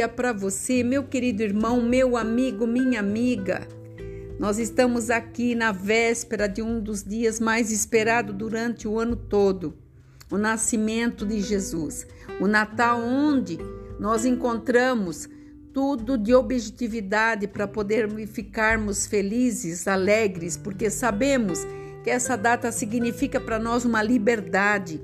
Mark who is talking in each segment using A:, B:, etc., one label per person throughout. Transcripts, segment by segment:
A: dia para você, meu querido irmão, meu amigo, minha amiga. Nós estamos aqui na véspera de um dos dias mais esperados durante o ano todo, o nascimento de Jesus, o Natal, onde nós encontramos tudo de objetividade para poder ficarmos felizes, alegres, porque sabemos que essa data significa para nós uma liberdade,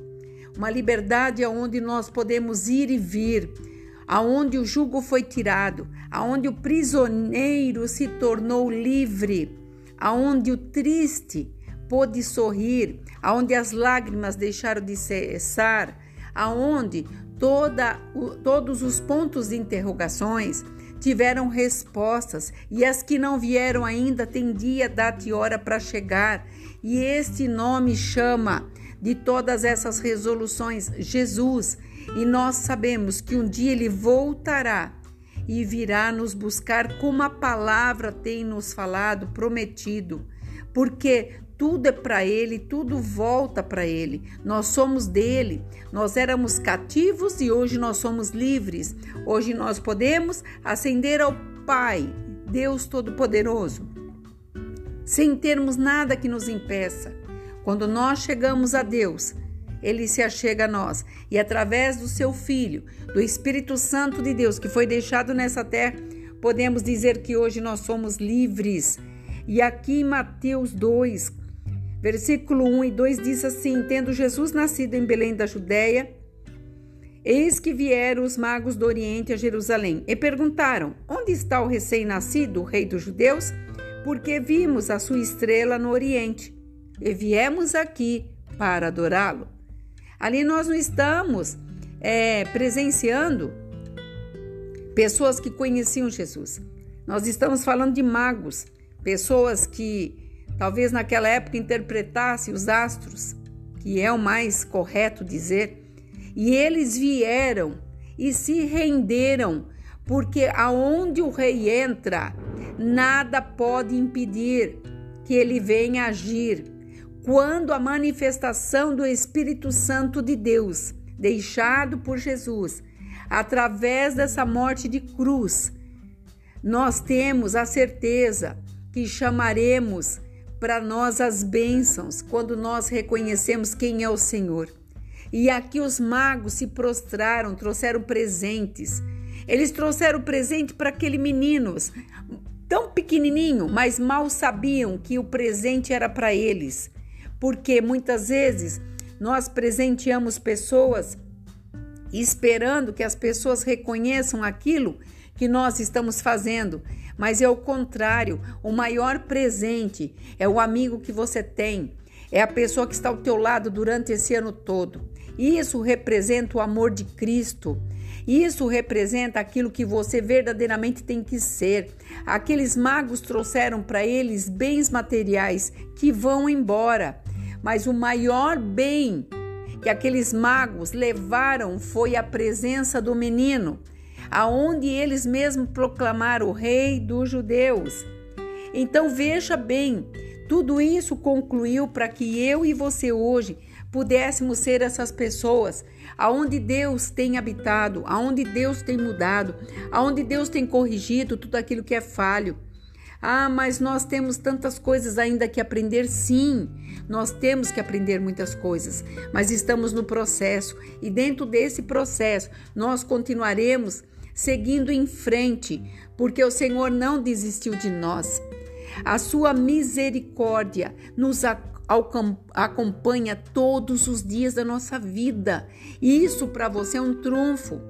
A: uma liberdade aonde nós podemos ir e vir aonde o jugo foi tirado, aonde o prisioneiro se tornou livre, aonde o triste pôde sorrir, aonde as lágrimas deixaram de cessar, aonde toda, todos os pontos de interrogações tiveram respostas e as que não vieram ainda têm dia, data e hora para chegar. E este nome chama de todas essas resoluções Jesus. E nós sabemos que um dia ele voltará e virá nos buscar como a palavra tem nos falado, prometido. Porque tudo é para ele, tudo volta para ele. Nós somos dele. Nós éramos cativos e hoje nós somos livres. Hoje nós podemos ascender ao Pai, Deus Todo-Poderoso, sem termos nada que nos impeça. Quando nós chegamos a Deus, ele se achega a nós e através do seu Filho, do Espírito Santo de Deus que foi deixado nessa terra, podemos dizer que hoje nós somos livres. E aqui em Mateus 2, versículo 1 e 2 diz assim: Tendo Jesus nascido em Belém da Judéia, eis que vieram os magos do Oriente a Jerusalém e perguntaram: Onde está o recém-nascido, o rei dos judeus? Porque vimos a sua estrela no Oriente e viemos aqui para adorá-lo. Ali nós não estamos é, presenciando pessoas que conheciam Jesus. Nós estamos falando de magos, pessoas que talvez naquela época interpretassem os astros, que é o mais correto dizer, e eles vieram e se renderam, porque aonde o rei entra, nada pode impedir que ele venha agir quando a manifestação do Espírito Santo de Deus, deixado por Jesus, através dessa morte de cruz, nós temos a certeza que chamaremos para nós as bênçãos quando nós reconhecemos quem é o Senhor. E aqui os magos se prostraram, trouxeram presentes. Eles trouxeram presente para aquele menino, tão pequenininho, mas mal sabiam que o presente era para eles porque muitas vezes nós presenteamos pessoas esperando que as pessoas reconheçam aquilo que nós estamos fazendo, mas é o contrário. O maior presente é o amigo que você tem, é a pessoa que está ao teu lado durante esse ano todo. Isso representa o amor de Cristo. Isso representa aquilo que você verdadeiramente tem que ser. Aqueles magos trouxeram para eles bens materiais que vão embora. Mas o maior bem que aqueles magos levaram foi a presença do menino, aonde eles mesmos proclamaram o rei dos judeus. Então veja bem, tudo isso concluiu para que eu e você hoje pudéssemos ser essas pessoas aonde Deus tem habitado, aonde Deus tem mudado, aonde Deus tem corrigido tudo aquilo que é falho. Ah, mas nós temos tantas coisas ainda que aprender. Sim, nós temos que aprender muitas coisas, mas estamos no processo e dentro desse processo nós continuaremos seguindo em frente, porque o Senhor não desistiu de nós. A sua misericórdia nos acompanha todos os dias da nossa vida. E isso para você é um trunfo,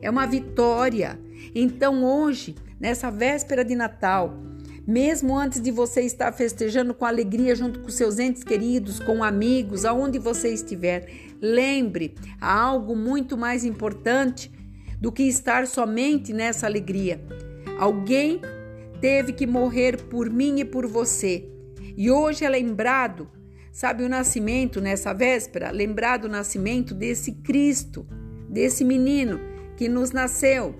A: é uma vitória. Então hoje, nessa véspera de Natal, mesmo antes de você estar festejando com alegria junto com seus entes queridos, com amigos, aonde você estiver, lembre, há algo muito mais importante do que estar somente nessa alegria. Alguém teve que morrer por mim e por você. E hoje é lembrado, sabe, o nascimento nessa véspera, lembrado o nascimento desse Cristo, desse menino que nos nasceu,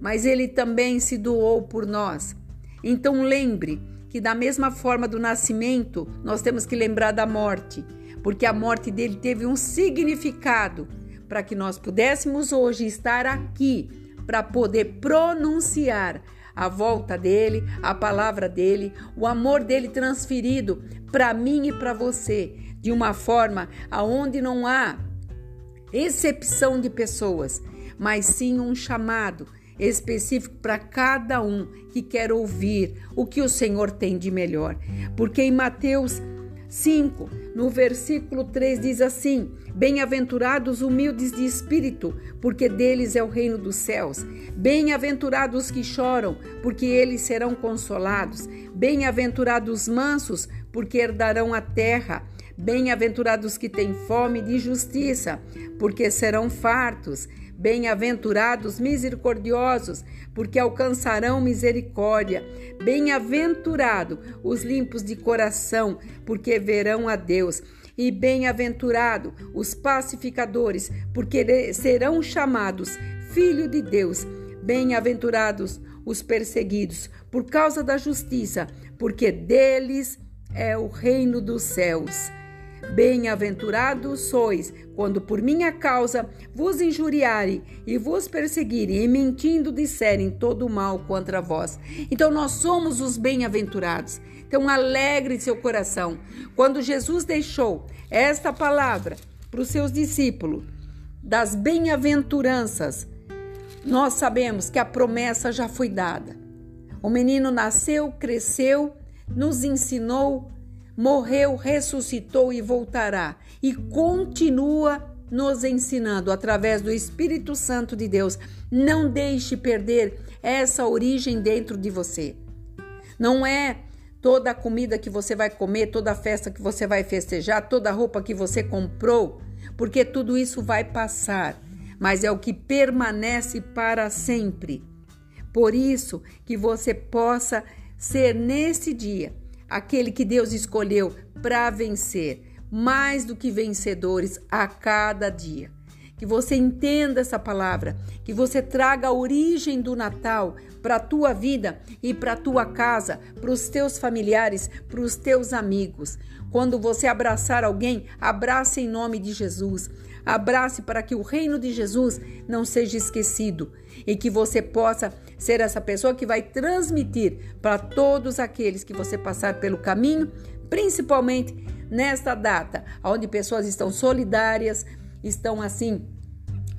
A: mas ele também se doou por nós. Então lembre que da mesma forma do nascimento, nós temos que lembrar da morte, porque a morte dele teve um significado para que nós pudéssemos hoje estar aqui para poder pronunciar a volta dele, a palavra dele, o amor dele transferido para mim e para você, de uma forma aonde não há excepção de pessoas, mas sim um chamado específico para cada um que quer ouvir o que o Senhor tem de melhor. Porque em Mateus 5, no versículo 3 diz assim: Bem-aventurados humildes de espírito, porque deles é o reino dos céus. Bem-aventurados os que choram, porque eles serão consolados. Bem-aventurados mansos, porque herdarão a terra. Bem-aventurados que têm fome de justiça, porque serão fartos. Bem-aventurados misericordiosos, porque alcançarão misericórdia. Bem-aventurado os limpos de coração, porque verão a Deus. E bem-aventurado os pacificadores, porque serão chamados filho de Deus. Bem-aventurados os perseguidos por causa da justiça, porque deles é o reino dos céus. Bem-aventurados sois quando por minha causa vos injuriarem e vos perseguirem e mentindo disserem todo o mal contra vós. Então nós somos os bem-aventurados. Então alegre seu coração. Quando Jesus deixou esta palavra para os seus discípulos das bem-aventuranças, nós sabemos que a promessa já foi dada. O menino nasceu, cresceu, nos ensinou morreu, ressuscitou e voltará, e continua nos ensinando através do Espírito Santo de Deus. Não deixe perder essa origem dentro de você. Não é toda a comida que você vai comer, toda a festa que você vai festejar, toda a roupa que você comprou, porque tudo isso vai passar, mas é o que permanece para sempre. Por isso que você possa ser nesse dia aquele que Deus escolheu para vencer, mais do que vencedores a cada dia. Que você entenda essa palavra, que você traga a origem do Natal para a tua vida e para a tua casa, para os teus familiares, para os teus amigos. Quando você abraçar alguém, abrace em nome de Jesus. Abrace para que o reino de Jesus não seja esquecido e que você possa ser essa pessoa que vai transmitir para todos aqueles que você passar pelo caminho, principalmente nesta data, onde pessoas estão solidárias, estão assim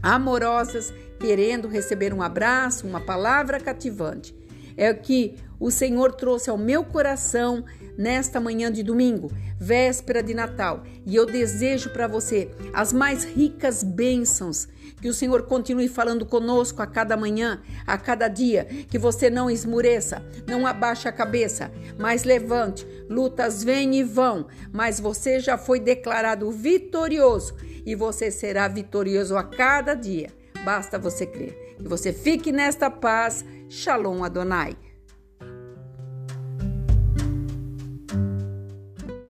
A: amorosas, querendo receber um abraço, uma palavra cativante. É o que o Senhor trouxe ao meu coração nesta manhã de domingo, véspera de Natal. E eu desejo para você as mais ricas bênçãos. Que o Senhor continue falando conosco a cada manhã, a cada dia. Que você não esmureça, não abaixe a cabeça, mas levante. Lutas vêm e vão, mas você já foi declarado vitorioso e você será vitorioso a cada dia. Basta você crer. Que você fique nesta paz. Shalom Adonai.